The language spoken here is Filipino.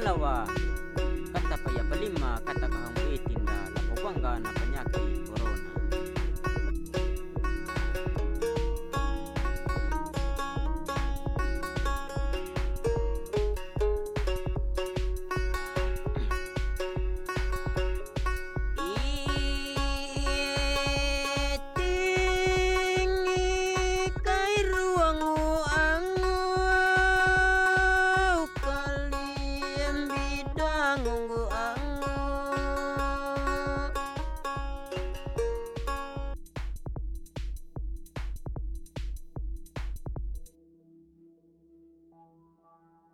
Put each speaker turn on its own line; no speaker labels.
halawa, kata payapalima, kata kahang itinda, lapobangga,